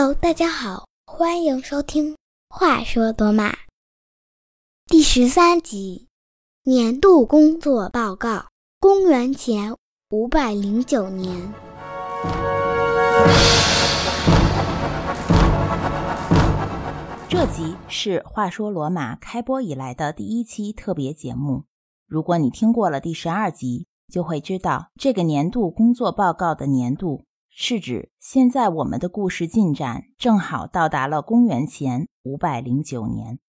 Hello，大家好，欢迎收听《话说罗马》第十三集年度工作报告。公元前五百零九年，这集是《话说罗马》开播以来的第一期特别节目。如果你听过了第十二集，就会知道这个年度工作报告的年度。是指现在我们的故事进展正好到达了公元前五百零九年，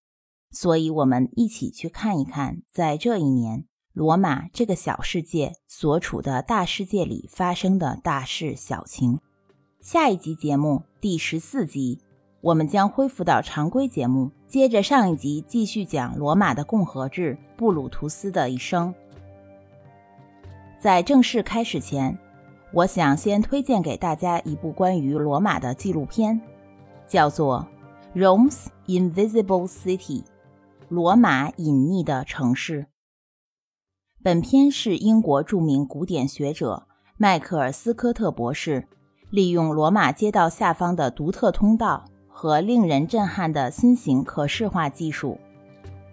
所以我们一起去看一看，在这一年罗马这个小世界所处的大世界里发生的大事小情。下一集节目第十四集，我们将恢复到常规节目，接着上一集继续讲罗马的共和制布鲁图斯的一生。在正式开始前。我想先推荐给大家一部关于罗马的纪录片，叫做《Rome's Invisible City》（罗马隐匿的城市）。本片是英国著名古典学者迈克尔斯科特博士利用罗马街道下方的独特通道和令人震撼的新型可视化技术，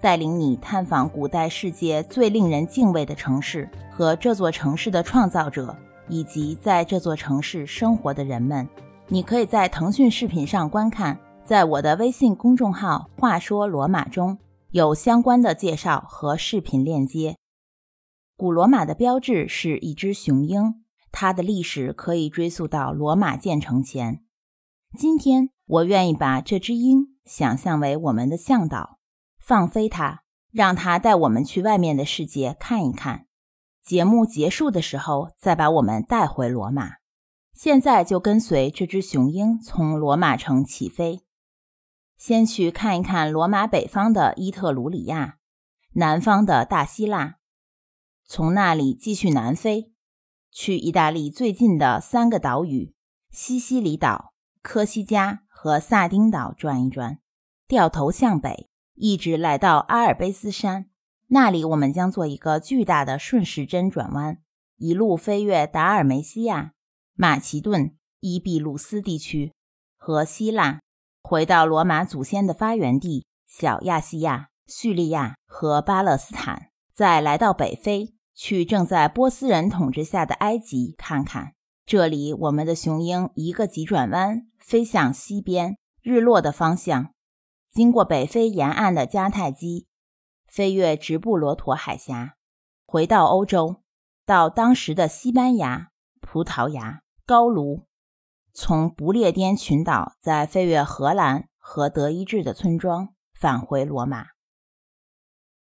带领你探访古代世界最令人敬畏的城市和这座城市的创造者。以及在这座城市生活的人们，你可以在腾讯视频上观看，在我的微信公众号“话说罗马”中有相关的介绍和视频链接。古罗马的标志是一只雄鹰，它的历史可以追溯到罗马建成前。今天，我愿意把这只鹰想象为我们的向导，放飞它，让它带我们去外面的世界看一看。节目结束的时候，再把我们带回罗马。现在就跟随这只雄鹰从罗马城起飞，先去看一看罗马北方的伊特鲁里亚，南方的大希腊，从那里继续南飞，去意大利最近的三个岛屿——西西里岛、科西嘉和萨丁岛转一转，掉头向北，一直来到阿尔卑斯山。那里，我们将做一个巨大的顺时针转弯，一路飞越达尔梅西亚、马其顿、伊比鲁斯地区和希腊，回到罗马祖先的发源地小亚细亚、叙利亚和巴勒斯坦，再来到北非，去正在波斯人统治下的埃及看看。这里，我们的雄鹰一个急转弯，飞向西边日落的方向，经过北非沿岸的迦太基。飞越直布罗陀海峡，回到欧洲，到当时的西班牙、葡萄牙、高卢，从不列颠群岛再飞越荷兰和德意志的村庄，返回罗马。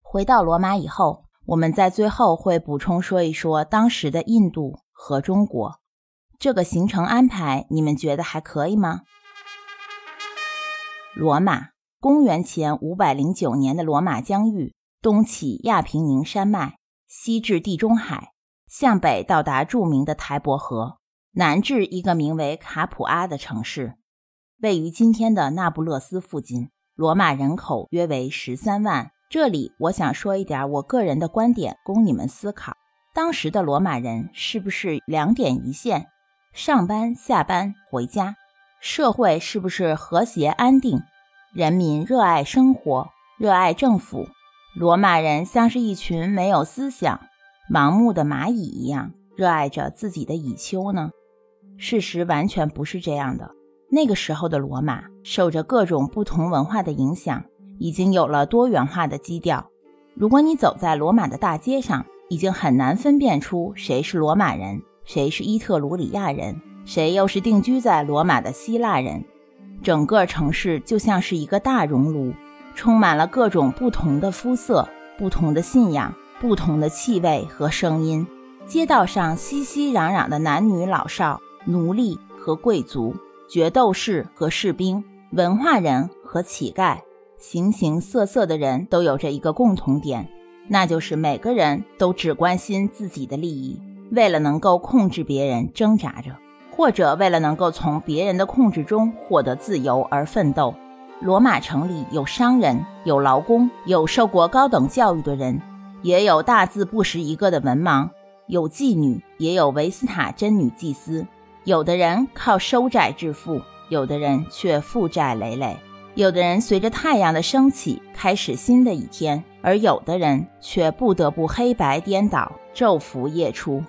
回到罗马以后，我们在最后会补充说一说当时的印度和中国。这个行程安排，你们觉得还可以吗？罗马，公元前五百零九年的罗马疆域。东起亚平宁山脉，西至地中海，向北到达著名的台伯河，南至一个名为卡普阿的城市，位于今天的那不勒斯附近。罗马人口约为十三万。这里我想说一点我个人的观点，供你们思考：当时的罗马人是不是两点一线，上班、下班、回家？社会是不是和谐安定？人民热爱生活，热爱政府？罗马人像是一群没有思想、盲目的蚂蚁一样，热爱着自己的蚁丘呢？事实完全不是这样的。那个时候的罗马受着各种不同文化的影响，已经有了多元化的基调。如果你走在罗马的大街上，已经很难分辨出谁是罗马人，谁是伊特鲁里亚人，谁又是定居在罗马的希腊人。整个城市就像是一个大熔炉。充满了各种不同的肤色、不同的信仰、不同的气味和声音。街道上熙熙攘攘的男女老少、奴隶和贵族、决斗士和士兵、文化人和乞丐，形形色色的人都有着一个共同点，那就是每个人都只关心自己的利益，为了能够控制别人挣扎着，或者为了能够从别人的控制中获得自由而奋斗。罗马城里有商人，有劳工，有受过高等教育的人，也有大字不识一个的文盲，有妓女，也有维斯塔真女祭司。有的人靠收债致富，有的人却负债累累；有的人随着太阳的升起开始新的一天，而有的人却不得不黑白颠倒，昼伏夜出。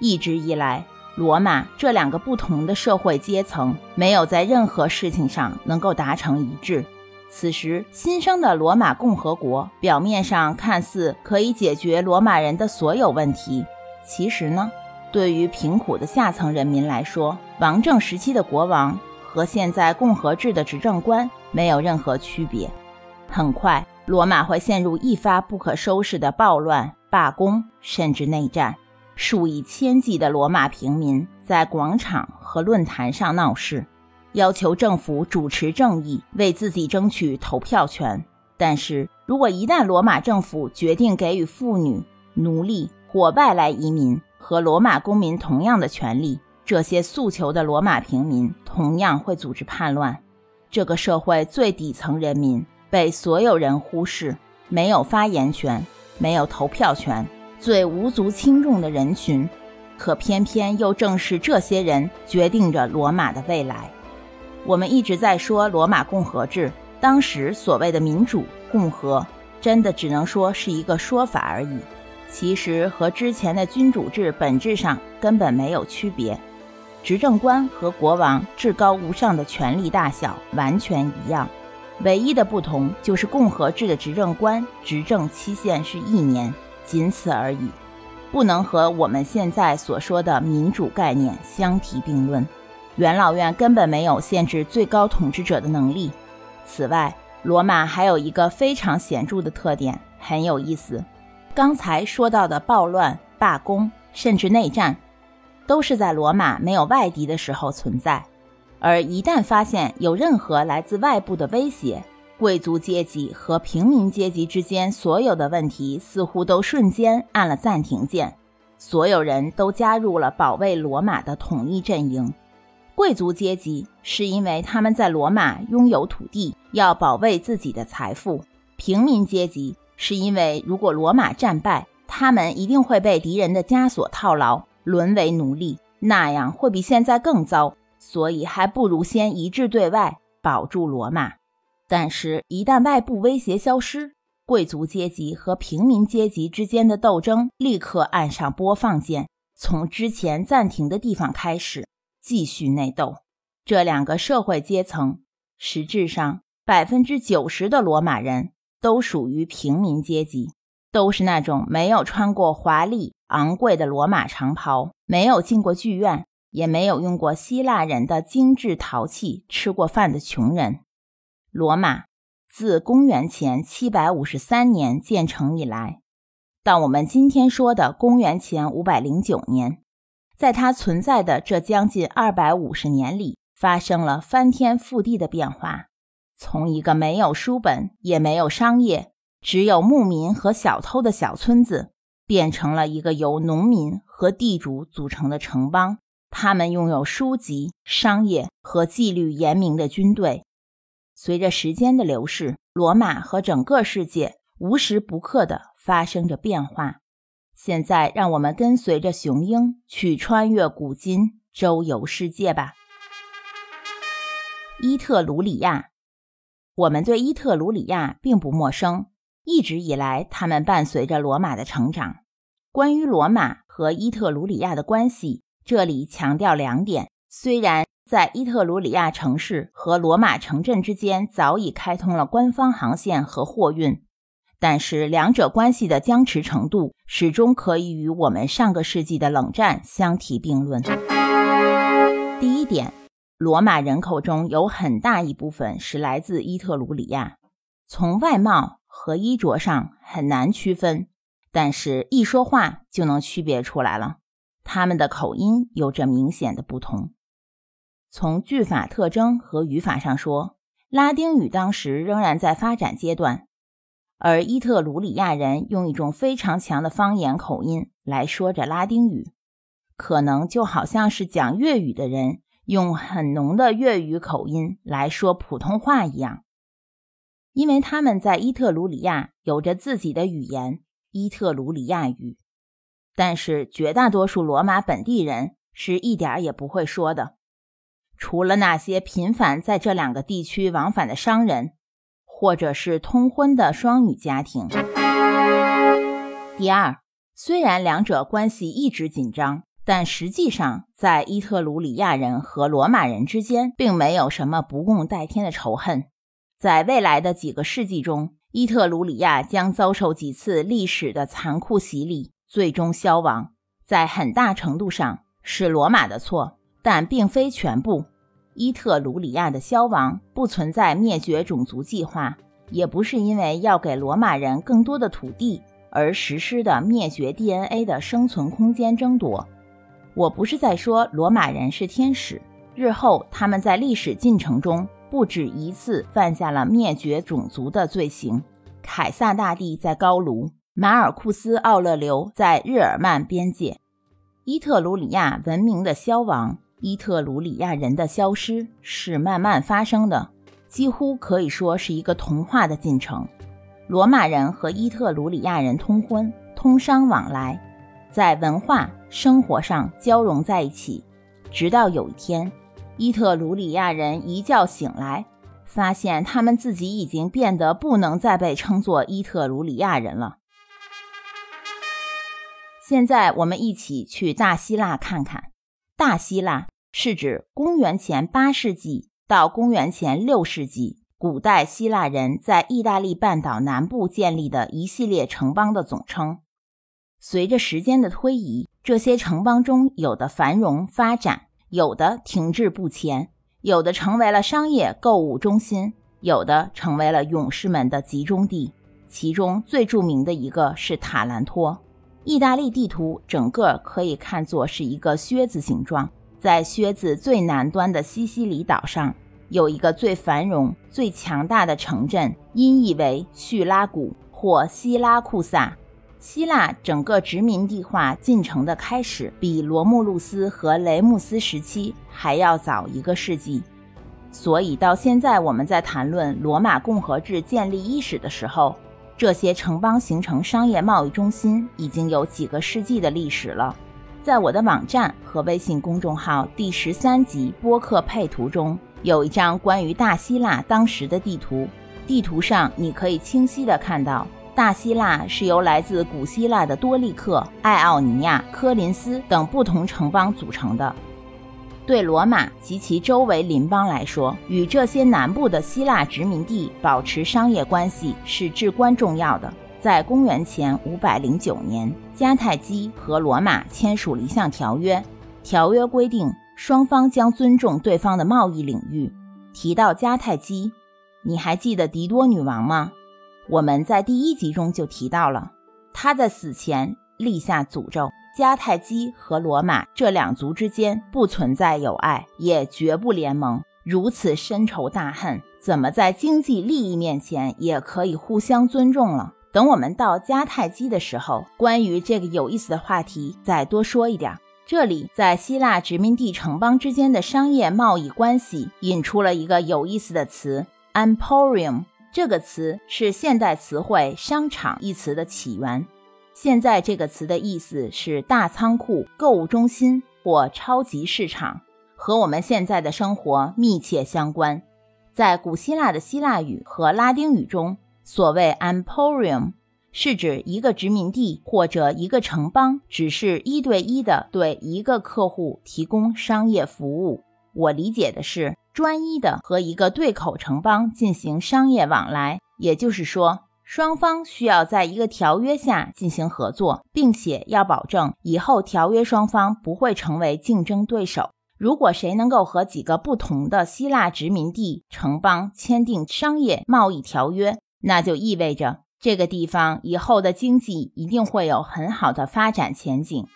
一直以来，罗马这两个不同的社会阶层没有在任何事情上能够达成一致。此时新生的罗马共和国表面上看似可以解决罗马人的所有问题，其实呢，对于贫苦的下层人民来说，王政时期的国王和现在共和制的执政官没有任何区别。很快，罗马会陷入一发不可收拾的暴乱、罢工，甚至内战。数以千计的罗马平民在广场和论坛上闹事。要求政府主持正义，为自己争取投票权。但是如果一旦罗马政府决定给予妇女、奴隶或外来移民和罗马公民同样的权利，这些诉求的罗马平民同样会组织叛乱。这个社会最底层人民被所有人忽视，没有发言权，没有投票权，最无足轻重的人群，可偏偏又正是这些人决定着罗马的未来。我们一直在说罗马共和制，当时所谓的民主共和，真的只能说是一个说法而已。其实和之前的君主制本质上根本没有区别，执政官和国王至高无上的权力大小完全一样，唯一的不同就是共和制的执政官执政期限是一年，仅此而已，不能和我们现在所说的民主概念相提并论。元老院根本没有限制最高统治者的能力。此外，罗马还有一个非常显著的特点，很有意思。刚才说到的暴乱、罢工，甚至内战，都是在罗马没有外敌的时候存在。而一旦发现有任何来自外部的威胁，贵族阶级和平民阶级之间所有的问题似乎都瞬间按了暂停键，所有人都加入了保卫罗马的统一阵营。贵族阶级是因为他们在罗马拥有土地，要保卫自己的财富；平民阶级是因为如果罗马战败，他们一定会被敌人的枷锁套牢，沦为奴隶，那样会比现在更糟，所以还不如先一致对外，保住罗马。但是，一旦外部威胁消失，贵族阶级和平民阶级之间的斗争立刻按上播放键，从之前暂停的地方开始。继续内斗，这两个社会阶层实质上百分之九十的罗马人都属于平民阶级，都是那种没有穿过华丽昂贵的罗马长袍，没有进过剧院，也没有用过希腊人的精致陶器吃过饭的穷人。罗马自公元前七百五十三年建成以来，到我们今天说的公元前五百零九年。在它存在的这将近二百五十年里，发生了翻天覆地的变化。从一个没有书本、也没有商业、只有牧民和小偷的小村子，变成了一个由农民和地主组成的城邦。他们拥有书籍、商业和纪律严明的军队。随着时间的流逝，罗马和整个世界无时不刻地发生着变化。现在，让我们跟随着雄鹰去穿越古今，周游世界吧。伊特鲁里亚，我们对伊特鲁里亚并不陌生，一直以来，他们伴随着罗马的成长。关于罗马和伊特鲁里亚的关系，这里强调两点：虽然在伊特鲁里亚城市和罗马城镇之间早已开通了官方航线和货运。但是，两者关系的僵持程度始终可以与我们上个世纪的冷战相提并论。第一点，罗马人口中有很大一部分是来自伊特鲁里亚，从外貌和衣着上很难区分，但是一说话就能区别出来了。他们的口音有着明显的不同。从句法特征和语法上说，拉丁语当时仍然在发展阶段。而伊特鲁里亚人用一种非常强的方言口音来说着拉丁语，可能就好像是讲粤语的人用很浓的粤语口音来说普通话一样。因为他们在伊特鲁里亚有着自己的语言——伊特鲁里亚语，但是绝大多数罗马本地人是一点儿也不会说的。除了那些频繁在这两个地区往返的商人，或者是通婚的双语家庭。第二，虽然两者关系一直紧张，但实际上在伊特鲁里亚人和罗马人之间并没有什么不共戴天的仇恨。在未来的几个世纪中，伊特鲁里亚将遭受几次历史的残酷洗礼，最终消亡。在很大程度上是罗马的错，但并非全部。伊特鲁里亚的消亡不存在灭绝种族计划，也不是因为要给罗马人更多的土地而实施的灭绝 DNA 的生存空间争夺。我不是在说罗马人是天使，日后他们在历史进程中不止一次犯下了灭绝种族的罪行。凯撒大帝在高卢，马尔库斯·奥勒留在日耳曼边界，伊特鲁里亚文明的消亡。伊特鲁里亚人的消失是慢慢发生的，几乎可以说是一个童话的进程。罗马人和伊特鲁里亚人通婚、通商往来，在文化生活上交融在一起，直到有一天，伊特鲁里亚人一觉醒来，发现他们自己已经变得不能再被称作伊特鲁里亚人了。现在，我们一起去大希腊看看，大希腊。是指公元前八世纪到公元前六世纪，古代希腊人在意大利半岛南部建立的一系列城邦的总称。随着时间的推移，这些城邦中有的繁荣发展，有的停滞不前，有的成为了商业购物中心，有的成为了勇士们的集中地。其中最著名的一个是塔兰托。意大利地图整个可以看作是一个靴子形状。在靴子最南端的西西里岛上，有一个最繁荣、最强大的城镇，音译为叙拉古或希拉库萨。希腊整个殖民地化进程的开始，比罗慕路斯和雷穆斯时期还要早一个世纪。所以到现在，我们在谈论罗马共和制建立伊始的时候，这些城邦形成商业贸易中心已经有几个世纪的历史了。在我的网站和微信公众号第十三集播客配图中，有一张关于大希腊当时的地图。地图上你可以清晰地看到，大希腊是由来自古希腊的多利克、爱奥尼亚、科林斯等不同城邦组成的。对罗马及其周围邻邦来说，与这些南部的希腊殖民地保持商业关系是至关重要的。在公元前五百零九年，迦太基和罗马签署了一项条约。条约规定，双方将尊重对方的贸易领域。提到迦太基，你还记得狄多女王吗？我们在第一集中就提到了，她在死前立下诅咒：迦太基和罗马这两族之间不存在友爱，也绝不联盟。如此深仇大恨，怎么在经济利益面前也可以互相尊重了？等我们到迦太基的时候，关于这个有意思的话题再多说一点。这里在希腊殖民地城邦之间的商业贸易关系引出了一个有意思的词 “emporium”。这个词是现代词汇“商场”一词的起源。现在这个词的意思是大仓库、购物中心或超级市场，和我们现在的生活密切相关。在古希腊的希腊语和拉丁语中。所谓 emporium 是指一个殖民地或者一个城邦只是一对一的对一个客户提供商业服务。我理解的是专一的和一个对口城邦进行商业往来，也就是说，双方需要在一个条约下进行合作，并且要保证以后条约双方不会成为竞争对手。如果谁能够和几个不同的希腊殖民地城邦签订商业贸易条约，那就意味着这个地方以后的经济一定会有很好的发展前景。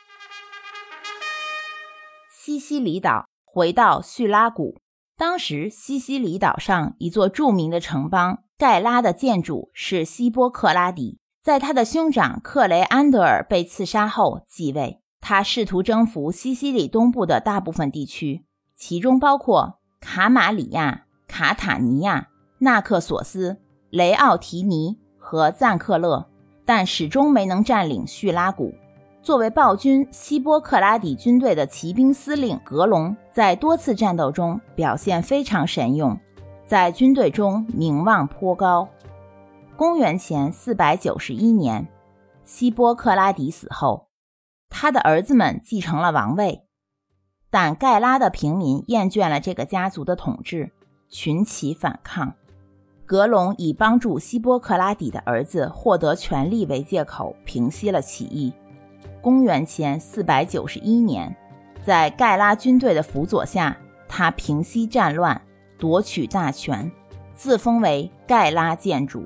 西西里岛，回到叙拉古，当时西西里岛上一座著名的城邦盖拉的建筑是希波克拉底，在他的兄长克雷安德尔被刺杀后继位。他试图征服西西里东部的大部分地区，其中包括卡马里亚、卡塔尼亚、纳克索斯。雷奥提尼和赞克勒，但始终没能占领叙拉古。作为暴君希波克拉底军队的骑兵司令，格隆在多次战斗中表现非常神勇，在军队中名望颇高。公元前四百九十一年，希波克拉底死后，他的儿子们继承了王位，但盖拉的平民厌倦了这个家族的统治，群起反抗。格隆以帮助希波克拉底的儿子获得权力为借口，平息了起义。公元前四百九十一年，在盖拉军队的辅佐下，他平息战乱，夺取大权，自封为盖拉建主。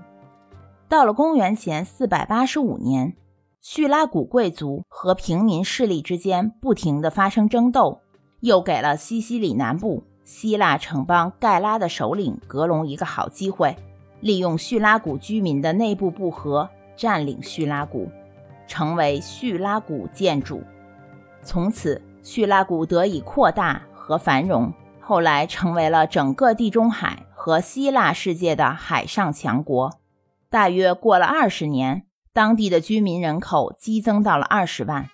到了公元前四百八十五年，叙拉古贵族和平民势力之间不停地发生争斗，又给了西西里南部希腊城邦盖拉的首领格隆一个好机会，利用叙拉古居民的内部不和，占领叙拉古。成为叙拉古建主，从此叙拉古得以扩大和繁荣，后来成为了整个地中海和希腊世界的海上强国。大约过了二十年，当地的居民人口激增到了二十万。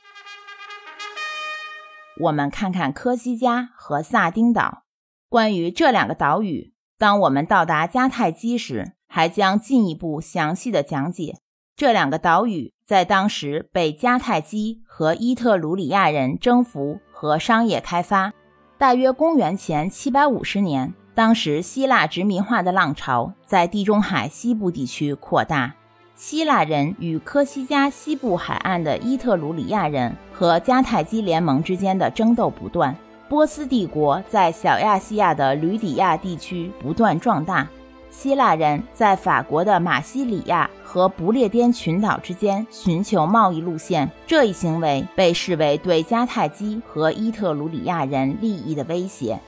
我们看看科西嘉和萨丁岛。关于这两个岛屿，当我们到达迦太基时，还将进一步详细的讲解。这两个岛屿在当时被迦太基和伊特鲁里亚人征服和商业开发。大约公元前七百五十年，当时希腊殖民化的浪潮在地中海西部地区扩大。希腊人与科西嘉西部海岸的伊特鲁里亚人和迦太基联盟之间的争斗不断。波斯帝国在小亚细亚的吕底亚地区不断壮大。希腊人在法国的马西里亚和不列颠群岛之间寻求贸易路线，这一行为被视为对迦太基和伊特鲁里亚人利益的威胁。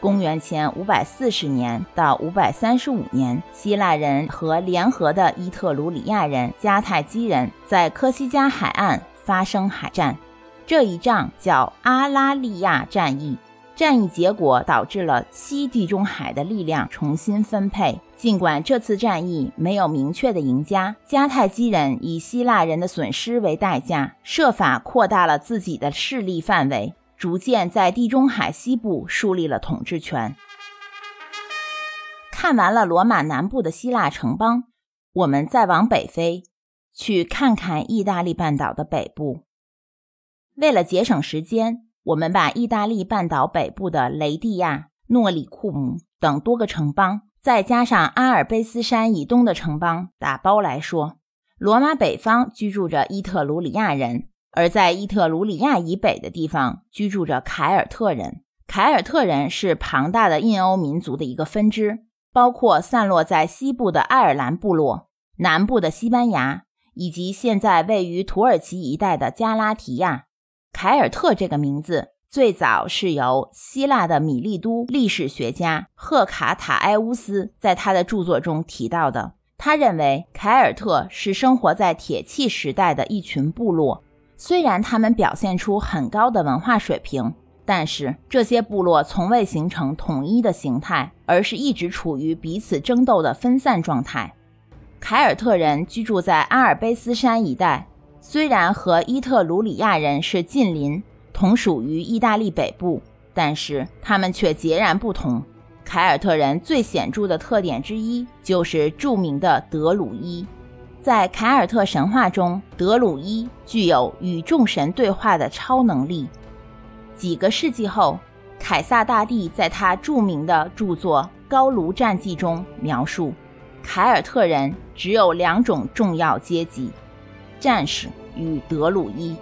公元前五百四十年到五百三十五年，希腊人和联合的伊特鲁里亚人、迦太基人在科西嘉海岸发生海战，这一仗叫阿拉利亚战役。战役结果导致了西地中海的力量重新分配。尽管这次战役没有明确的赢家，迦太基人以希腊人的损失为代价，设法扩大了自己的势力范围，逐渐在地中海西部树立了统治权。看完了罗马南部的希腊城邦，我们再往北飞，去看看意大利半岛的北部。为了节省时间。我们把意大利半岛北部的雷蒂亚、诺里库姆等多个城邦，再加上阿尔卑斯山以东的城邦打包来说，罗马北方居住着伊特鲁里亚人，而在伊特鲁里亚以北的地方居住着凯尔特人。凯尔特人是庞大的印欧民族的一个分支，包括散落在西部的爱尔兰部落、南部的西班牙，以及现在位于土耳其一带的加拉提亚。凯尔特这个名字最早是由希腊的米利都历史学家赫卡塔埃乌斯在他的著作中提到的。他认为凯尔特是生活在铁器时代的一群部落，虽然他们表现出很高的文化水平，但是这些部落从未形成统一的形态，而是一直处于彼此争斗的分散状态。凯尔特人居住在阿尔卑斯山一带。虽然和伊特鲁里亚人是近邻，同属于意大利北部，但是他们却截然不同。凯尔特人最显著的特点之一就是著名的德鲁伊。在凯尔特神话中，德鲁伊具有与众神对话的超能力。几个世纪后，凯撒大帝在他著名的著作《高卢战记》中描述，凯尔特人只有两种重要阶级。战士与德鲁伊，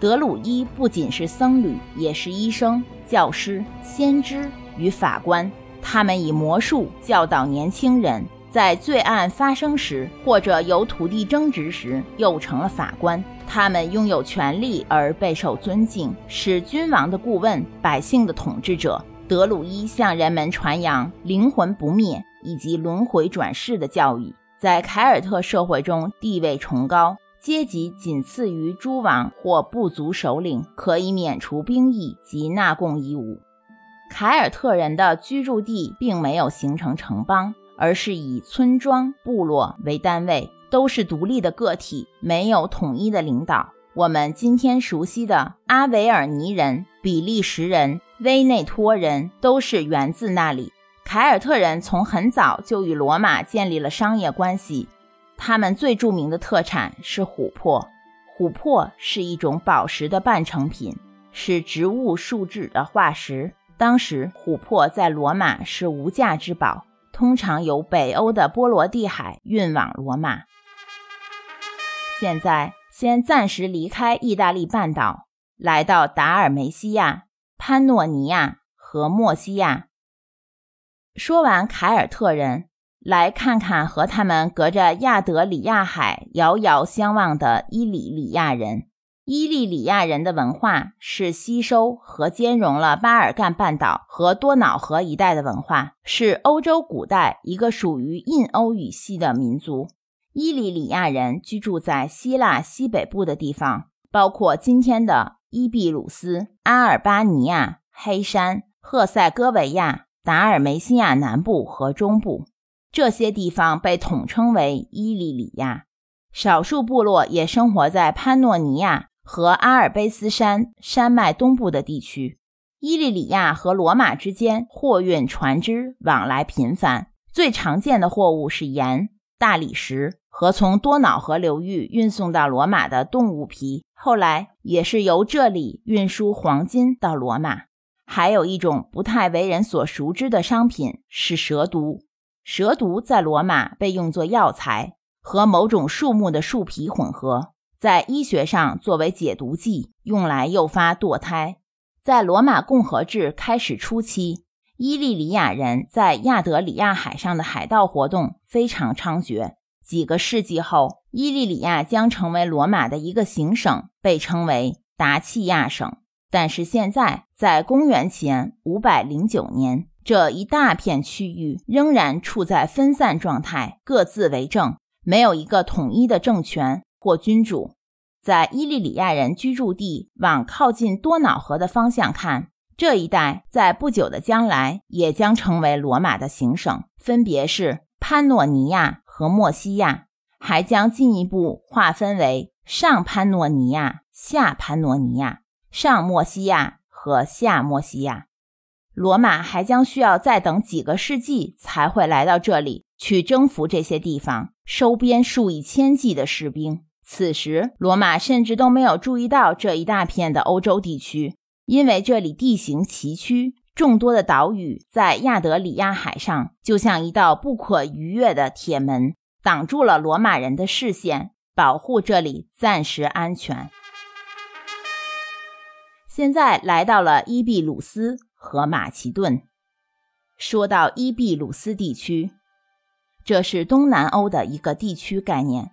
德鲁伊不仅是僧侣，也是医生、教师、先知与法官。他们以魔术教导年轻人，在罪案发生时或者有土地争执时，又成了法官。他们拥有权力而备受尊敬，是君王的顾问、百姓的统治者。德鲁伊向人们传扬灵魂不灭以及轮回转世的教育，在凯尔特社会中地位崇高。阶级仅次于诸王或部族首领，可以免除兵役及纳贡义务。凯尔特人的居住地并没有形成城邦，而是以村庄、部落为单位，都是独立的个体，没有统一的领导。我们今天熟悉的阿维尔尼人、比利时人、威内托人都是源自那里。凯尔特人从很早就与罗马建立了商业关系，他们最著名的特产是琥珀。琥珀是一种宝石的半成品，是植物树脂的化石。当时，琥珀在罗马是无价之宝，通常由北欧的波罗的海运往罗马。现在，先暂时离开意大利半岛，来到达尔梅西亚、潘诺尼亚和莫西亚。说完凯尔特人，来看看和他们隔着亚德里亚海遥遥相望的伊里里亚人。伊利里亚人的文化是吸收和兼容了巴尔干半岛和多瑙河一带的文化，是欧洲古代一个属于印欧语系的民族。伊利里亚人居住在希腊西北部的地方，包括今天的伊比鲁斯、阿尔巴尼亚、黑山、赫塞哥维亚。达尔梅西亚南部和中部这些地方被统称为伊利里亚，少数部落也生活在潘诺尼亚和阿尔卑斯山山脉东部的地区。伊利里亚和罗马之间货运船只往来频繁，最常见的货物是盐、大理石和从多瑙河流域运送到罗马的动物皮，后来也是由这里运输黄金到罗马。还有一种不太为人所熟知的商品是蛇毒。蛇毒在罗马被用作药材，和某种树木的树皮混合，在医学上作为解毒剂，用来诱发堕胎。在罗马共和制开始初期，伊利里亚人在亚得里亚海上的海盗活动非常猖獗。几个世纪后，伊利里亚将成为罗马的一个行省，被称为达契亚省。但是现在，在公元前五百零九年，这一大片区域仍然处在分散状态，各自为政，没有一个统一的政权或君主。在伊利里亚人居住地往靠近多瑙河的方向看，这一带在不久的将来也将成为罗马的行省，分别是潘诺尼亚和莫西亚，还将进一步划分为上潘诺尼亚、下潘诺尼亚。上莫西亚和下莫西亚，罗马还将需要再等几个世纪才会来到这里去征服这些地方，收编数以千计的士兵。此时，罗马甚至都没有注意到这一大片的欧洲地区，因为这里地形崎岖，众多的岛屿在亚得里亚海上，就像一道不可逾越的铁门，挡住了罗马人的视线，保护这里暂时安全。现在来到了伊比鲁斯和马其顿。说到伊比鲁斯地区，这是东南欧的一个地区概念，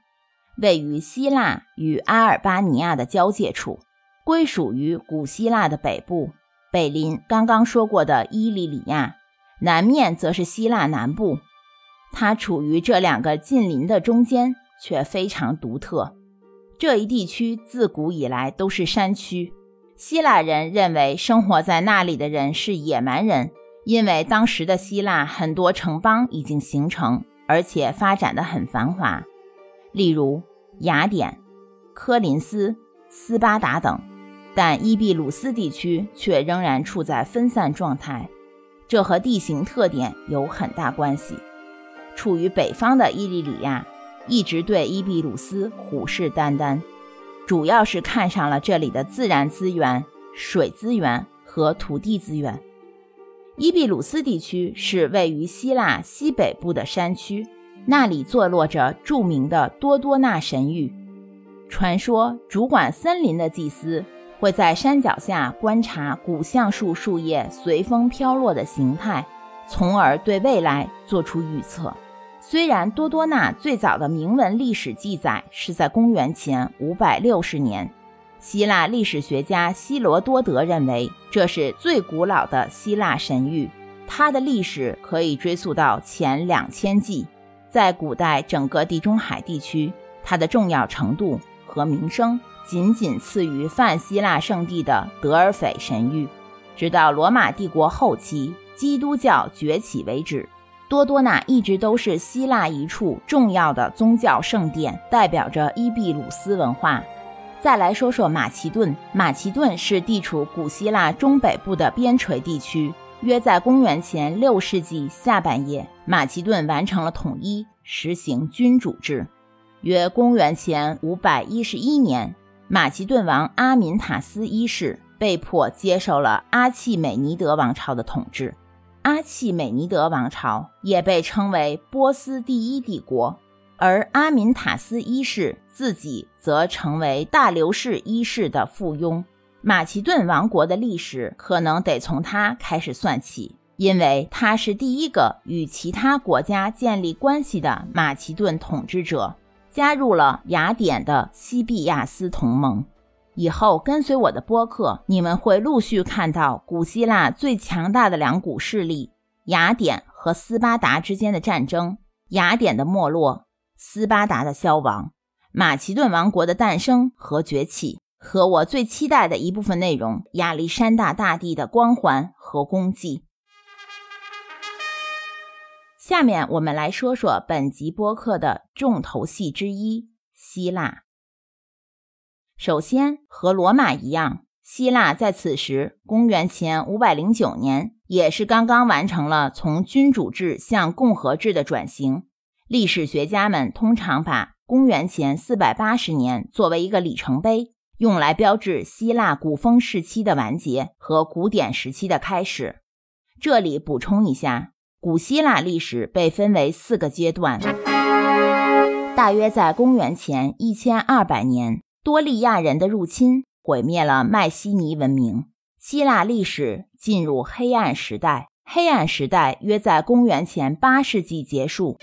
位于希腊与阿尔巴尼亚的交界处，归属于古希腊的北部，北邻刚刚说过的伊利里亚，南面则是希腊南部。它处于这两个近邻的中间，却非常独特。这一地区自古以来都是山区。希腊人认为生活在那里的人是野蛮人，因为当时的希腊很多城邦已经形成，而且发展的很繁华，例如雅典、科林斯、斯巴达等。但伊比鲁斯地区却仍然处在分散状态，这和地形特点有很大关系。处于北方的伊利里亚一直对伊比鲁斯虎视眈眈。主要是看上了这里的自然资源、水资源和土地资源。伊比鲁斯地区是位于希腊西北部的山区，那里坐落着著名的多多纳神域。传说主管森林的祭司会在山脚下观察古橡树树叶随风飘落的形态，从而对未来做出预测。虽然多多纳最早的铭文历史记载是在公元前五百六十年，希腊历史学家希罗多德认为这是最古老的希腊神域，它的历史可以追溯到前两千纪。在古代整个地中海地区，它的重要程度和名声仅仅次于泛希腊圣地的德尔斐神域。直到罗马帝国后期基督教崛起为止。多多纳一直都是希腊一处重要的宗教圣殿，代表着伊比鲁斯文化。再来说说马其顿。马其顿是地处古希腊中北部的边陲地区。约在公元前六世纪下半叶，马其顿完成了统一，实行君主制。约公元前五百一十一年，马其顿王阿敏塔斯一世被迫接受了阿契美尼德王朝的统治。阿契美尼德王朝也被称为波斯第一帝国。而阿敏塔斯一世自己则成为大流士一世的附庸。马其顿王国的历史可能得从他开始算起，因为他是第一个与其他国家建立关系的马其顿统治者，加入了雅典的西庇亚斯同盟。以后跟随我的播客，你们会陆续看到古希腊最强大的两股势力——雅典和斯巴达之间的战争，雅典的没落。斯巴达的消亡，马其顿王国的诞生和崛起，和我最期待的一部分内容——亚历山大大帝的光环和功绩。下面我们来说说本集播客的重头戏之一——希腊。首先，和罗马一样，希腊在此时（公元前509年）也是刚刚完成了从君主制向共和制的转型。历史学家们通常把公元前480年作为一个里程碑，用来标志希腊古风时期的完结和古典时期的开始。这里补充一下，古希腊历史被分为四个阶段。大约在公元前1200年，多利亚人的入侵毁灭了迈锡尼文明，希腊历史进入黑暗时代。黑暗时代约在公元前8世纪结束。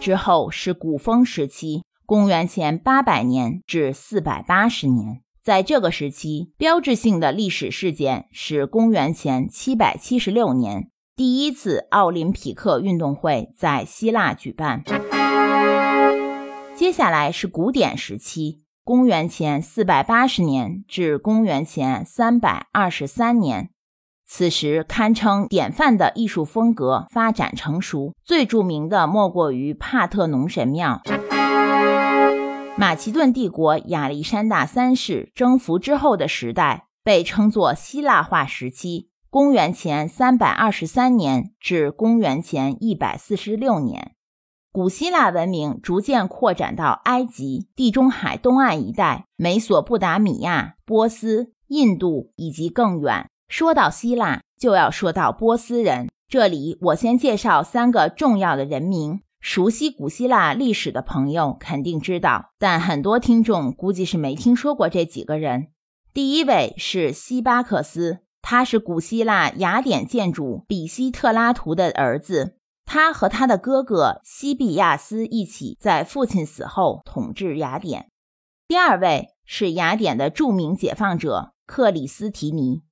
之后是古风时期，公元前八百年至四百八十年。在这个时期，标志性的历史事件是公元前七百七十六年，第一次奥林匹克运动会在希腊举办。接下来是古典时期，公元前四百八十年至公元前三百二十三年。此时堪称典范的艺术风格发展成熟，最著名的莫过于帕特农神庙。马其顿帝国亚历山大三世征服之后的时代被称作希腊化时期，公元前三百二十三年至公元前一百四十六年。古希腊文明逐渐扩展到埃及、地中海东岸一带、美索不达米亚、波斯、印度以及更远。说到希腊，就要说到波斯人。这里我先介绍三个重要的人名。熟悉古希腊历史的朋友肯定知道，但很多听众估计是没听说过这几个人。第一位是希巴克斯，他是古希腊雅典建筑比西特拉图的儿子，他和他的哥哥西庇亚斯一起在父亲死后统治雅典。第二位是雅典的著名解放者克里斯提尼。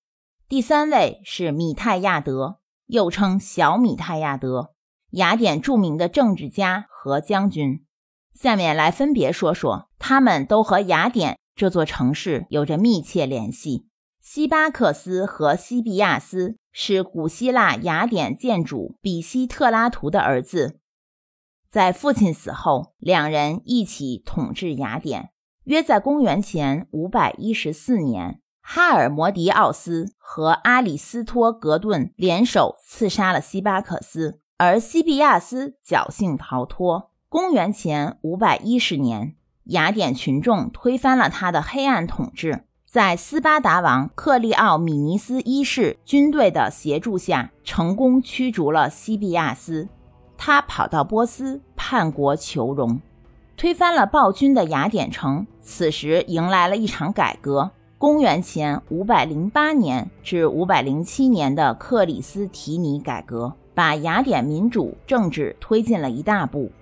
第三位是米泰亚德，又称小米泰亚德，雅典著名的政治家和将军。下面来分别说说，他们都和雅典这座城市有着密切联系。西巴克斯和西庇亚斯是古希腊雅典建筑比西特拉图的儿子，在父亲死后，两人一起统治雅典，约在公元前五百一十四年。哈尔摩迪奥斯和阿里斯托格顿联手刺杀了西巴克斯，而西庇亚斯侥幸逃脱。公元前五百一十年，雅典群众推翻了他的黑暗统治，在斯巴达王克利奥米尼斯一世军队的协助下，成功驱逐了西庇亚斯。他跑到波斯叛国求荣，推翻了暴君的雅典城，此时迎来了一场改革。公元前五百零八年至五百零七年的克里斯提尼改革，把雅典民主政治推进了一大步。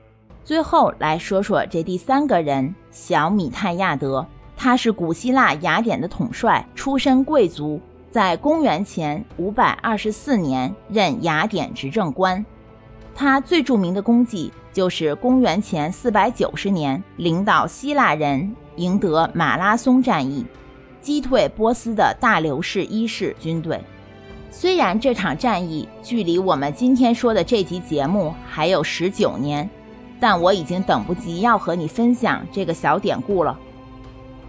最后来说说这第三个人小米泰亚德，他是古希腊雅典的统帅，出身贵族，在公元前五百二十四年任雅典执政官。他最著名的功绩就是公元前四百九十年领导希腊人赢得马拉松战役。击退波斯的大流士一世军队。虽然这场战役距离我们今天说的这集节目还有十九年，但我已经等不及要和你分享这个小典故了。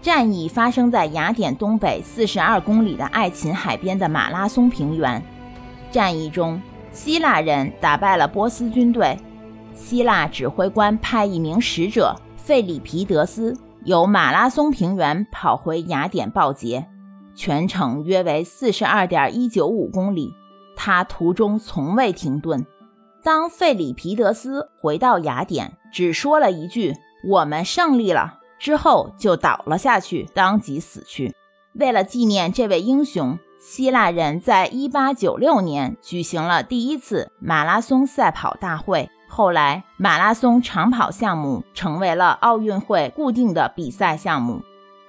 战役发生在雅典东北四十二公里的爱琴海边的马拉松平原。战役中，希腊人打败了波斯军队。希腊指挥官派一名使者费里皮德斯由马拉松平原跑回雅典报捷，全程约为四十二点一九五公里。他途中从未停顿。当费里皮德斯回到雅典，只说了一句：“我们胜利了。”之后就倒了下去，当即死去。为了纪念这位英雄，希腊人在1896年举行了第一次马拉松赛跑大会。后来，马拉松长跑项目成为了奥运会固定的比赛项目。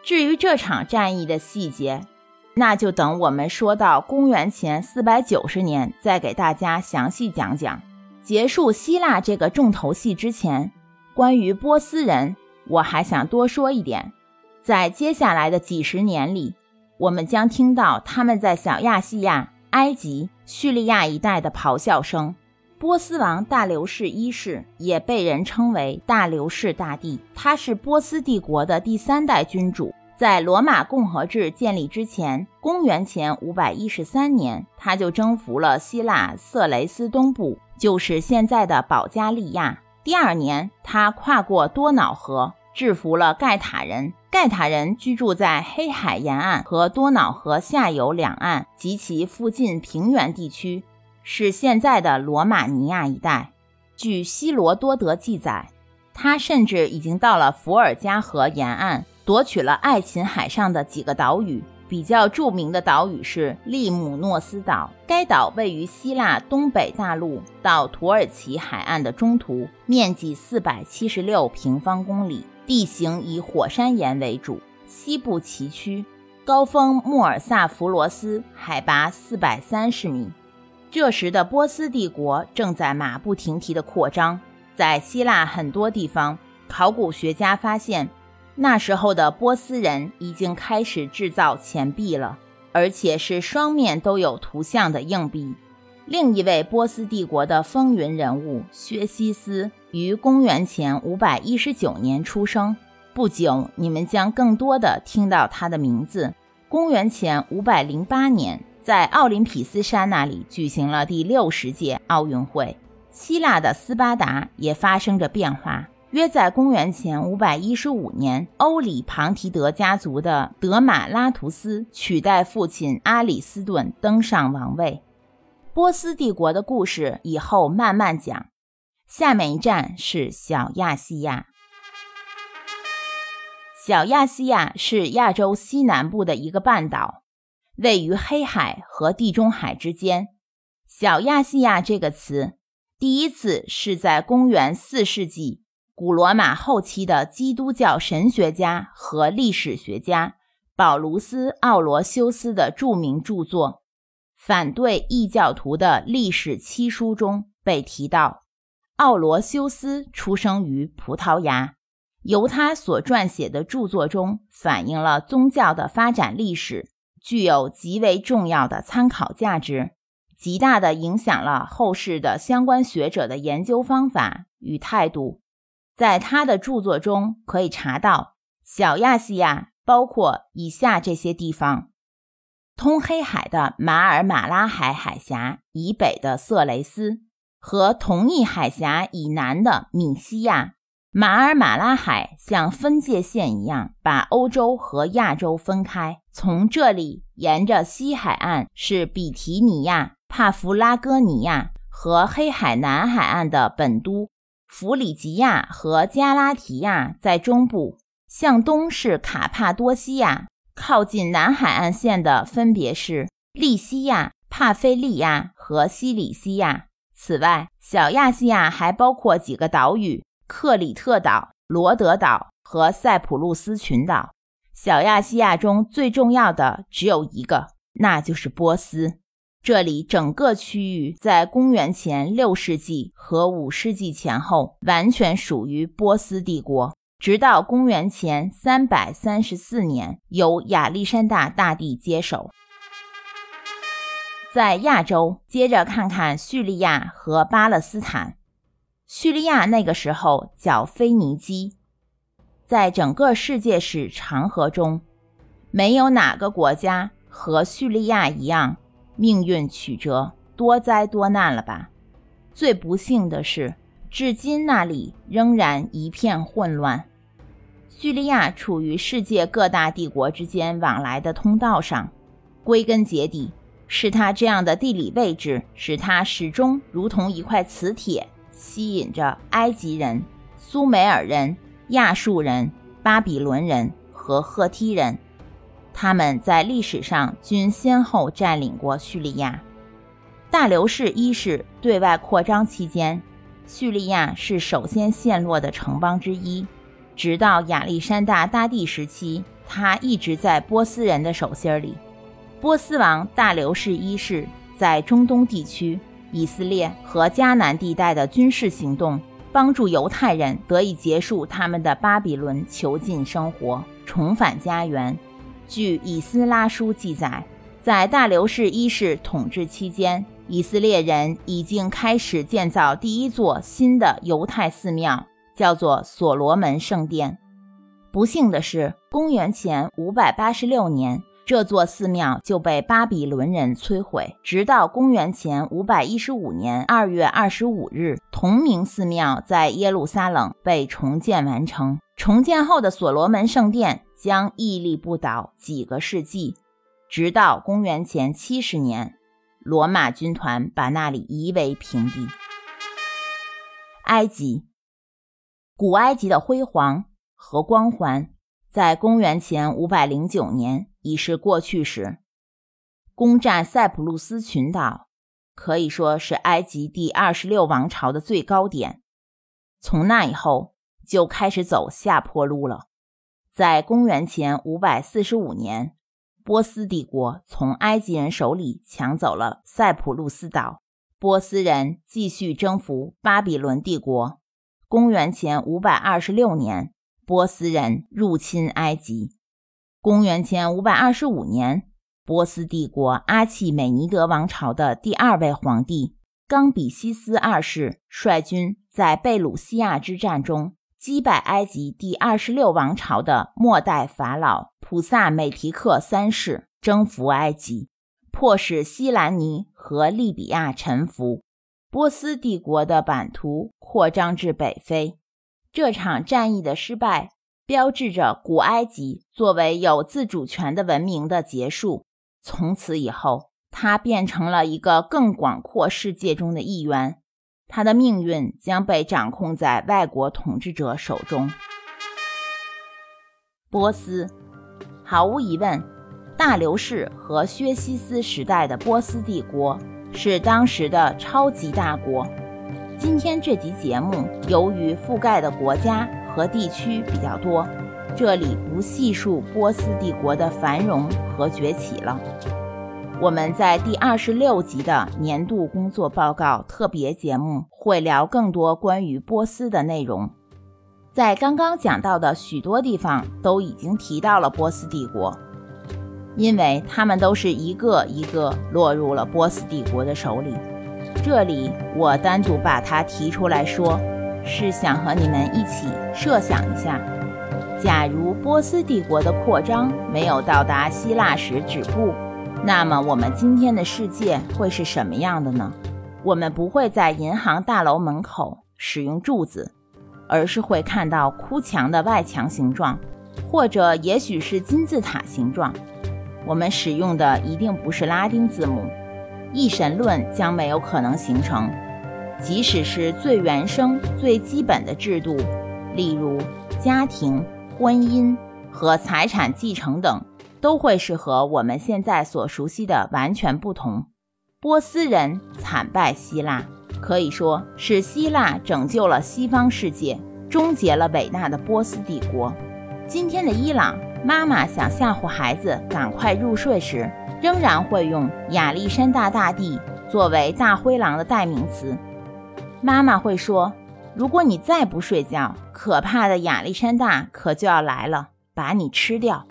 至于这场战役的细节，那就等我们说到公元前490年再给大家详细讲讲。结束希腊这个重头戏之前，关于波斯人。我还想多说一点，在接下来的几十年里，我们将听到他们在小亚细亚、埃及、叙利亚一带的咆哮声。波斯王大流士一世也被人称为大流士大帝，他是波斯帝国的第三代君主。在罗马共和制建立之前，公元前513年，他就征服了希腊色雷斯东部，就是现在的保加利亚。第二年，他跨过多瑙河。制服了盖塔人。盖塔人居住在黑海沿岸和多瑙河下游两岸及其附近平原地区，是现在的罗马尼亚一带。据希罗多德记载，他甚至已经到了伏尔加河沿岸，夺取了爱琴海上的几个岛屿。比较著名的岛屿是利姆诺斯岛，该岛位于希腊东北大陆到土耳其海岸的中途，面积四百七十六平方公里。地形以火山岩为主，西部崎岖，高峰穆尔萨弗罗斯海拔四百三十米。这时的波斯帝国正在马不停蹄地扩张，在希腊很多地方，考古学家发现，那时候的波斯人已经开始制造钱币了，而且是双面都有图像的硬币。另一位波斯帝国的风云人物薛西斯于公元前五百一十九年出生。不久，你们将更多的听到他的名字。公元前五百零八年，在奥林匹斯山那里举行了第六十届奥运会。希腊的斯巴达也发生着变化。约在公元前五百一十五年，欧里庞提德家族的德马拉图斯取代父亲阿里斯顿登上王位。波斯帝国的故事以后慢慢讲。下面一站是小亚细亚。小亚细亚是亚洲西南部的一个半岛，位于黑海和地中海之间。小亚细亚这个词第一次是在公元四世纪古罗马后期的基督教神学家和历史学家保卢斯·奥罗修斯的著名著作。反对异教徒的历史七书中被提到，奥罗修斯出生于葡萄牙，由他所撰写的著作中反映了宗教的发展历史，具有极为重要的参考价值，极大的影响了后世的相关学者的研究方法与态度。在他的著作中可以查到，小亚细亚包括以下这些地方。通黑海的马尔马拉海海峡以北的色雷斯和同一海峡以南的米西亚，马尔马拉海像分界线一样把欧洲和亚洲分开。从这里沿着西海岸是比提尼亚、帕夫拉戈尼亚和黑海南海岸的本都，弗里吉亚和加拉提亚在中部，向东是卡帕多西亚。靠近南海岸线的分别是利西亚、帕菲利亚和西里西亚。此外，小亚细亚还包括几个岛屿：克里特岛、罗德岛和塞浦路斯群岛。小亚细亚中最重要的只有一个，那就是波斯。这里整个区域在公元前六世纪和五世纪前后完全属于波斯帝国。直到公元前三百三十四年，由亚历山大大帝接手。在亚洲，接着看看叙利亚和巴勒斯坦。叙利亚那个时候叫腓尼基，在整个世界史长河中，没有哪个国家和叙利亚一样命运曲折、多灾多难了吧？最不幸的是，至今那里仍然一片混乱。叙利亚处于世界各大帝国之间往来的通道上，归根结底，是它这样的地理位置，使它始终如同一块磁铁，吸引着埃及人、苏美尔人、亚述人、巴比伦人和赫梯人。他们在历史上均先后占领过叙利亚。大流士一世对外扩张期间，叙利亚是首先陷落的城邦之一。直到亚历山大大帝时期，他一直在波斯人的手心里。波斯王大流士一世在中东地区、以色列和迦南地带的军事行动，帮助犹太人得以结束他们的巴比伦囚禁生活，重返家园。据《以斯拉书》记载，在大流士一世统治期间，以色列人已经开始建造第一座新的犹太寺庙。叫做所罗门圣殿。不幸的是，公元前五百八十六年，这座寺庙就被巴比伦人摧毁。直到公元前五百一十五年二月二十五日，同名寺庙在耶路撒冷被重建完成。重建后的所罗门圣殿将屹立不倒几个世纪，直到公元前七十年，罗马军团把那里夷为平地。埃及。古埃及的辉煌和光环，在公元前五百零九年已是过去时。攻占塞浦路斯群岛，可以说是埃及第二十六王朝的最高点。从那以后，就开始走下坡路了。在公元前五百四十五年，波斯帝国从埃及人手里抢走了塞浦路斯岛，波斯人继续征服巴比伦帝国。公元前五百二十六年，波斯人入侵埃及。公元前五百二十五年，波斯帝国阿契美尼德王朝的第二位皇帝冈比西斯二世率军在贝鲁西亚之战中击败埃及第二十六王朝的末代法老普萨美提克三世，征服埃及，迫使西兰尼和利比亚臣服。波斯帝国的版图扩张至北非，这场战役的失败标志着古埃及作为有自主权的文明的结束。从此以后，它变成了一个更广阔世界中的一员，他的命运将被掌控在外国统治者手中。波斯，毫无疑问，大流士和薛西斯时代的波斯帝国。是当时的超级大国。今天这集节目由于覆盖的国家和地区比较多，这里不细数波斯帝国的繁荣和崛起了。我们在第二十六集的年度工作报告特别节目会聊更多关于波斯的内容。在刚刚讲到的许多地方都已经提到了波斯帝国。因为他们都是一个一个落入了波斯帝国的手里，这里我单独把它提出来说，是想和你们一起设想一下：假如波斯帝国的扩张没有到达希腊时止步，那么我们今天的世界会是什么样的呢？我们不会在银行大楼门口使用柱子，而是会看到哭墙的外墙形状，或者也许是金字塔形状。我们使用的一定不是拉丁字母，一神论将没有可能形成。即使是最原生、最基本的制度，例如家庭、婚姻和财产继承等，都会是和我们现在所熟悉的完全不同。波斯人惨败希腊，可以说是希腊拯救了西方世界，终结了伟大的波斯帝国。今天的伊朗。妈妈想吓唬孩子赶快入睡时，仍然会用亚历山大大帝作为大灰狼的代名词。妈妈会说：“如果你再不睡觉，可怕的亚历山大可就要来了，把你吃掉。”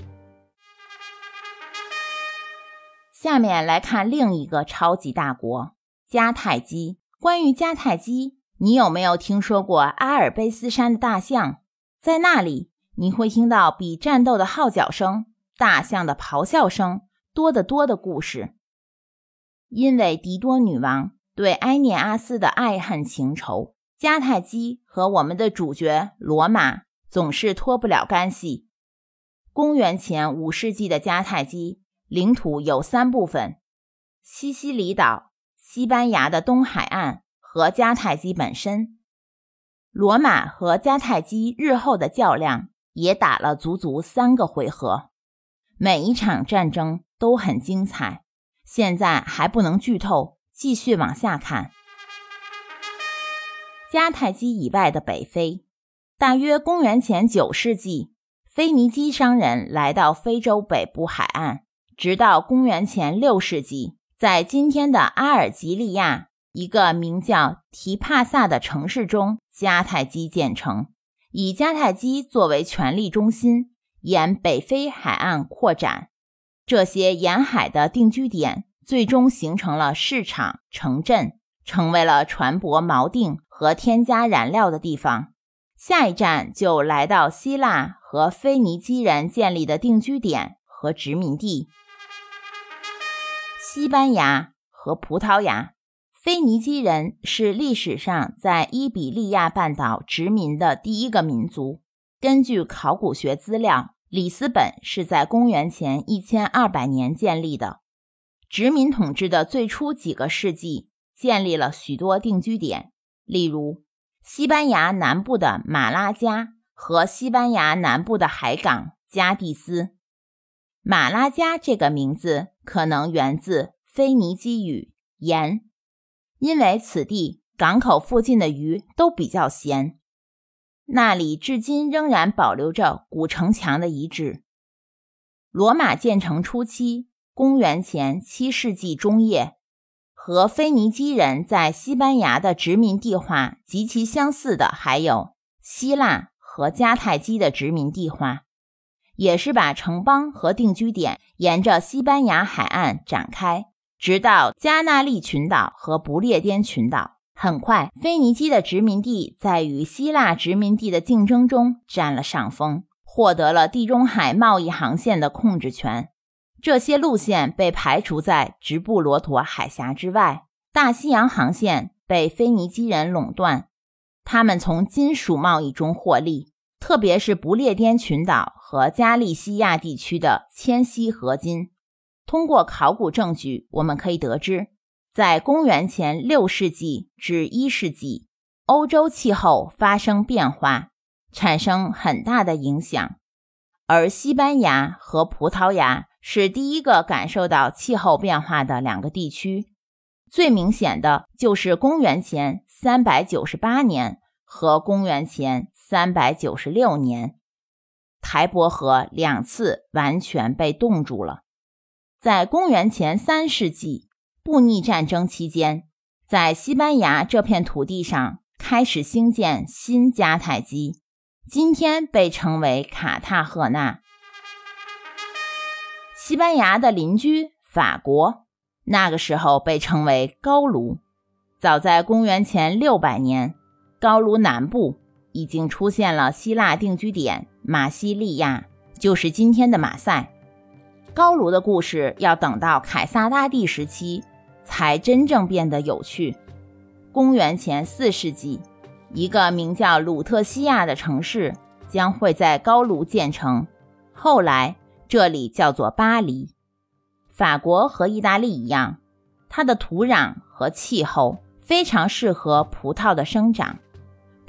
下面来看另一个超级大国迦太基。关于迦太基，你有没有听说过阿尔卑斯山的大象？在那里。你会听到比战斗的号角声、大象的咆哮声多得多的故事。因为狄多女王对埃涅阿斯的爱恨情仇，迦太基和我们的主角罗马总是脱不了干系。公元前五世纪的迦太基领土有三部分：西西里岛、西班牙的东海岸和迦太基本身。罗马和迦太基日后的较量也打了足足三个回合，每一场战争都很精彩。现在还不能剧透，继续往下看。迦太基以外的北非，大约公元前九世纪，腓尼基商人来到非洲北部海岸，直到公元前六世纪，在今天的阿尔及利亚一个名叫提帕萨的城市中，迦太基建成，以迦太基作为权力中心，沿北非海岸扩展。这些沿海的定居点最终形成了市场、城镇，成为了船舶锚定和添加燃料的地方。下一站就来到希腊和腓尼基人建立的定居点和殖民地——西班牙和葡萄牙。腓尼基人是历史上在伊比利亚半岛殖民的第一个民族。根据考古学资料。里斯本是在公元前一千二百年建立的。殖民统治的最初几个世纪，建立了许多定居点，例如西班牙南部的马拉加和西班牙南部的海港加的斯。马拉加这个名字可能源自腓尼基语“盐”，因为此地港口附近的鱼都比较咸。那里至今仍然保留着古城墙的遗址。罗马建成初期，公元前七世纪中叶，和腓尼基人在西班牙的殖民地化极其相似的，还有希腊和迦太基的殖民地化，也是把城邦和定居点沿着西班牙海岸展开，直到加那利群岛和不列颠群岛。很快，腓尼基的殖民地在与希腊殖民地的竞争中占了上风，获得了地中海贸易航线的控制权。这些路线被排除在直布罗陀海峡之外，大西洋航线被腓尼基人垄断。他们从金属贸易中获利，特别是不列颠群岛和加利西亚地区的铅锡合金。通过考古证据，我们可以得知。在公元前六世纪至一世纪，欧洲气候发生变化，产生很大的影响。而西班牙和葡萄牙是第一个感受到气候变化的两个地区。最明显的就是公元前三百九十八年和公元前三百九十六年，台伯河两次完全被冻住了。在公元前三世纪。布匿战争期间，在西班牙这片土地上开始兴建新迦太基，今天被称为卡塔赫纳。西班牙的邻居法国，那个时候被称为高卢。早在公元前六百年，高卢南部已经出现了希腊定居点马西利亚，就是今天的马赛。高卢的故事要等到凯撒大帝时期。才真正变得有趣。公元前四世纪，一个名叫鲁特西亚的城市将会在高卢建成，后来这里叫做巴黎。法国和意大利一样，它的土壤和气候非常适合葡萄的生长。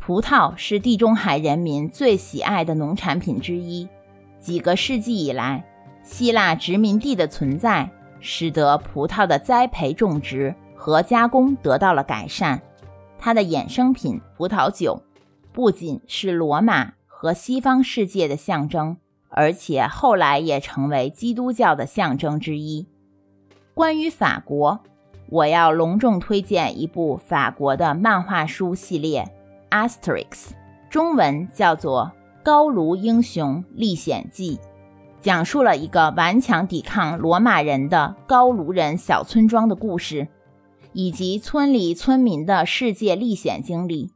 葡萄是地中海人民最喜爱的农产品之一。几个世纪以来，希腊殖民地的存在。使得葡萄的栽培、种植和加工得到了改善。它的衍生品葡萄酒不仅是罗马和西方世界的象征，而且后来也成为基督教的象征之一。关于法国，我要隆重推荐一部法国的漫画书系列《Asterix》，中文叫做《高卢英雄历险记》。讲述了一个顽强抵抗罗马人的高卢人小村庄的故事，以及村里村民的世界历险经历。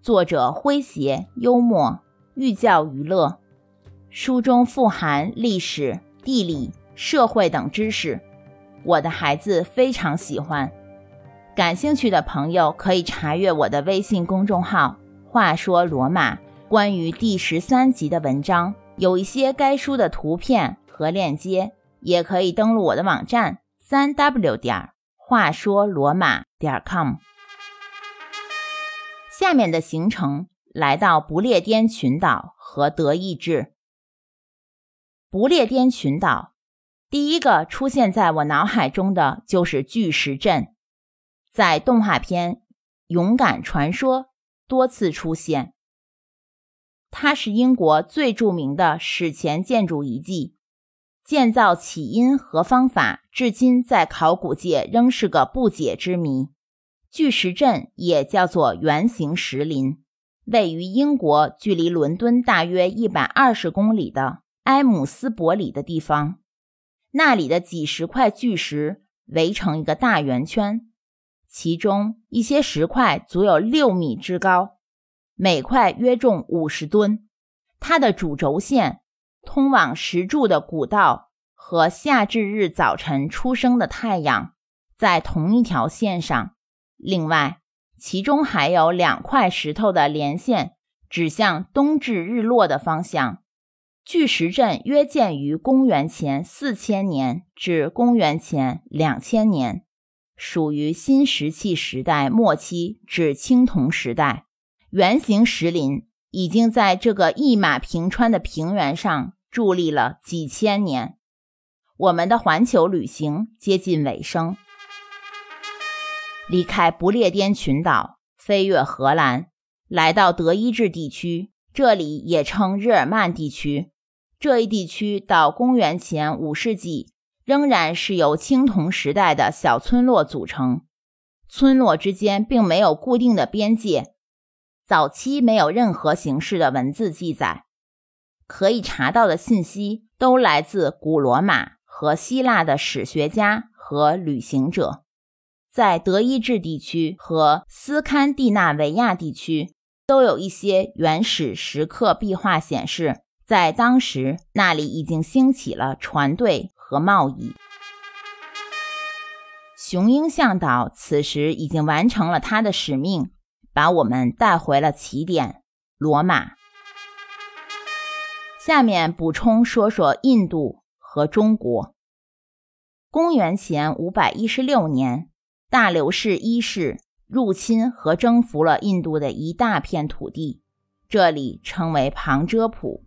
作者诙谐幽默，寓教于乐。书中富含历史、地理、社会等知识，我的孩子非常喜欢。感兴趣的朋友可以查阅我的微信公众号“话说罗马”关于第十三集的文章，有一些该书的图片和链接。也可以登录我的网站三 w 点话说罗马点 com。下面的行程来到不列颠群岛和德意志。不列颠群岛，第一个出现在我脑海中的就是巨石阵。在动画片《勇敢传说》多次出现。它是英国最著名的史前建筑遗迹，建造起因和方法至今在考古界仍是个不解之谜。巨石阵也叫做圆形石林，位于英国距离伦敦大约一百二十公里的埃姆斯伯里的地方，那里的几十块巨石围成一个大圆圈。其中一些石块足有六米之高，每块约重五十吨。它的主轴线通往石柱的古道和夏至日早晨出生的太阳在同一条线上。另外，其中还有两块石头的连线指向冬至日落的方向。巨石阵约建于公元前四千年至公元前两千年。属于新石器时代末期至青铜时代，圆形石林已经在这个一马平川的平原上伫立了几千年。我们的环球旅行接近尾声，离开不列颠群岛，飞越荷兰，来到德意志地区，这里也称日耳曼地区。这一地区到公元前五世纪。仍然是由青铜时代的小村落组成，村落之间并没有固定的边界，早期没有任何形式的文字记载，可以查到的信息都来自古罗马和希腊的史学家和旅行者。在德意志地区和斯堪的纳维亚地区，都有一些原始石刻壁画显示，在当时那里已经兴起了船队。和贸易，雄鹰向导此时已经完成了他的使命，把我们带回了起点——罗马。下面补充说说印度和中国。公元前五百一十六年，大流士一世入侵和征服了印度的一大片土地，这里称为旁遮普。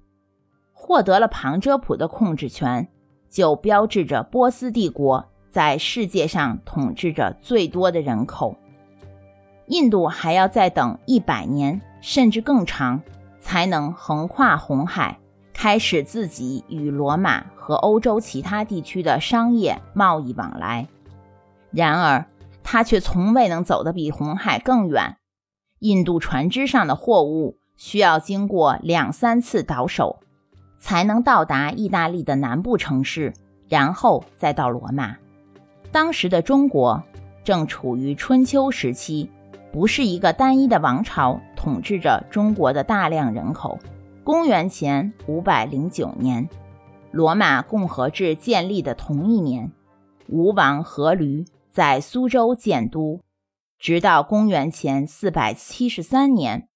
获得了旁遮普的控制权。就标志着波斯帝国在世界上统治着最多的人口。印度还要再等一百年甚至更长，才能横跨红海，开始自己与罗马和欧洲其他地区的商业贸易往来。然而，他却从未能走得比红海更远。印度船只上的货物需要经过两三次倒手。才能到达意大利的南部城市，然后再到罗马。当时的中国正处于春秋时期，不是一个单一的王朝统治着中国的大量人口。公元前五百零九年，罗马共和制建立的同一年，吴王阖闾在苏州建都，直到公元前四百七十三年，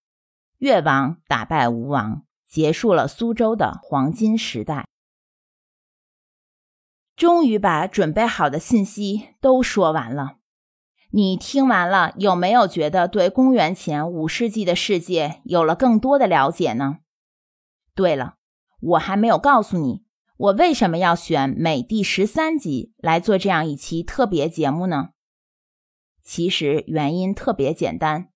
越王打败吴王。结束了苏州的黄金时代，终于把准备好的信息都说完了。你听完了，有没有觉得对公元前五世纪的世界有了更多的了解呢？对了，我还没有告诉你，我为什么要选每第十三集来做这样一期特别节目呢？其实原因特别简单，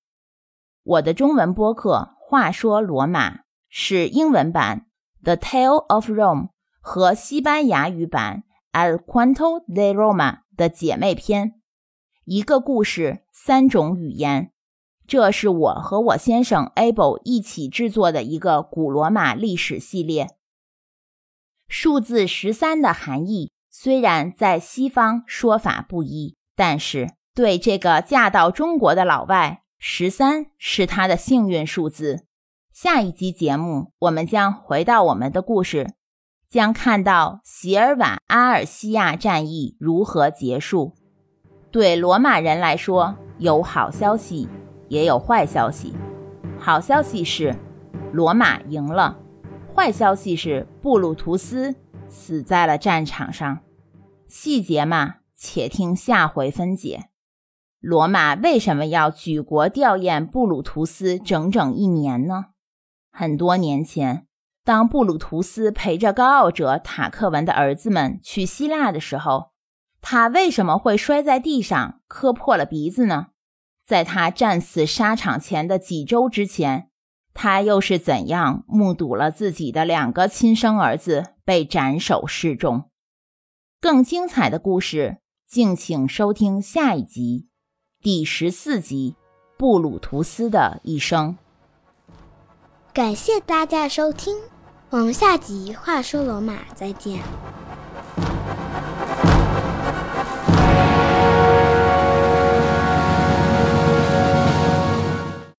我的中文播客《话说罗马》。是英文版《The Tale of Rome》和西班牙语版《El Cuento de Roma》的姐妹篇，一个故事，三种语言。这是我和我先生 Abel 一起制作的一个古罗马历史系列。数字十三的含义虽然在西方说法不一，但是对这个嫁到中国的老外，十三是他的幸运数字。下一集节目，我们将回到我们的故事，将看到席尔瓦阿尔西亚战役如何结束。对罗马人来说，有好消息，也有坏消息。好消息是，罗马赢了；坏消息是，布鲁图斯死在了战场上。细节嘛，且听下回分解。罗马为什么要举国吊唁布鲁图斯整整一年呢？很多年前，当布鲁图斯陪着高傲者塔克文的儿子们去希腊的时候，他为什么会摔在地上磕破了鼻子呢？在他战死沙场前的几周之前，他又是怎样目睹了自己的两个亲生儿子被斩首示众？更精彩的故事，敬请收听下一集，第十四集《布鲁图斯的一生》。感谢大家收听，我们下集《话说罗马》再见。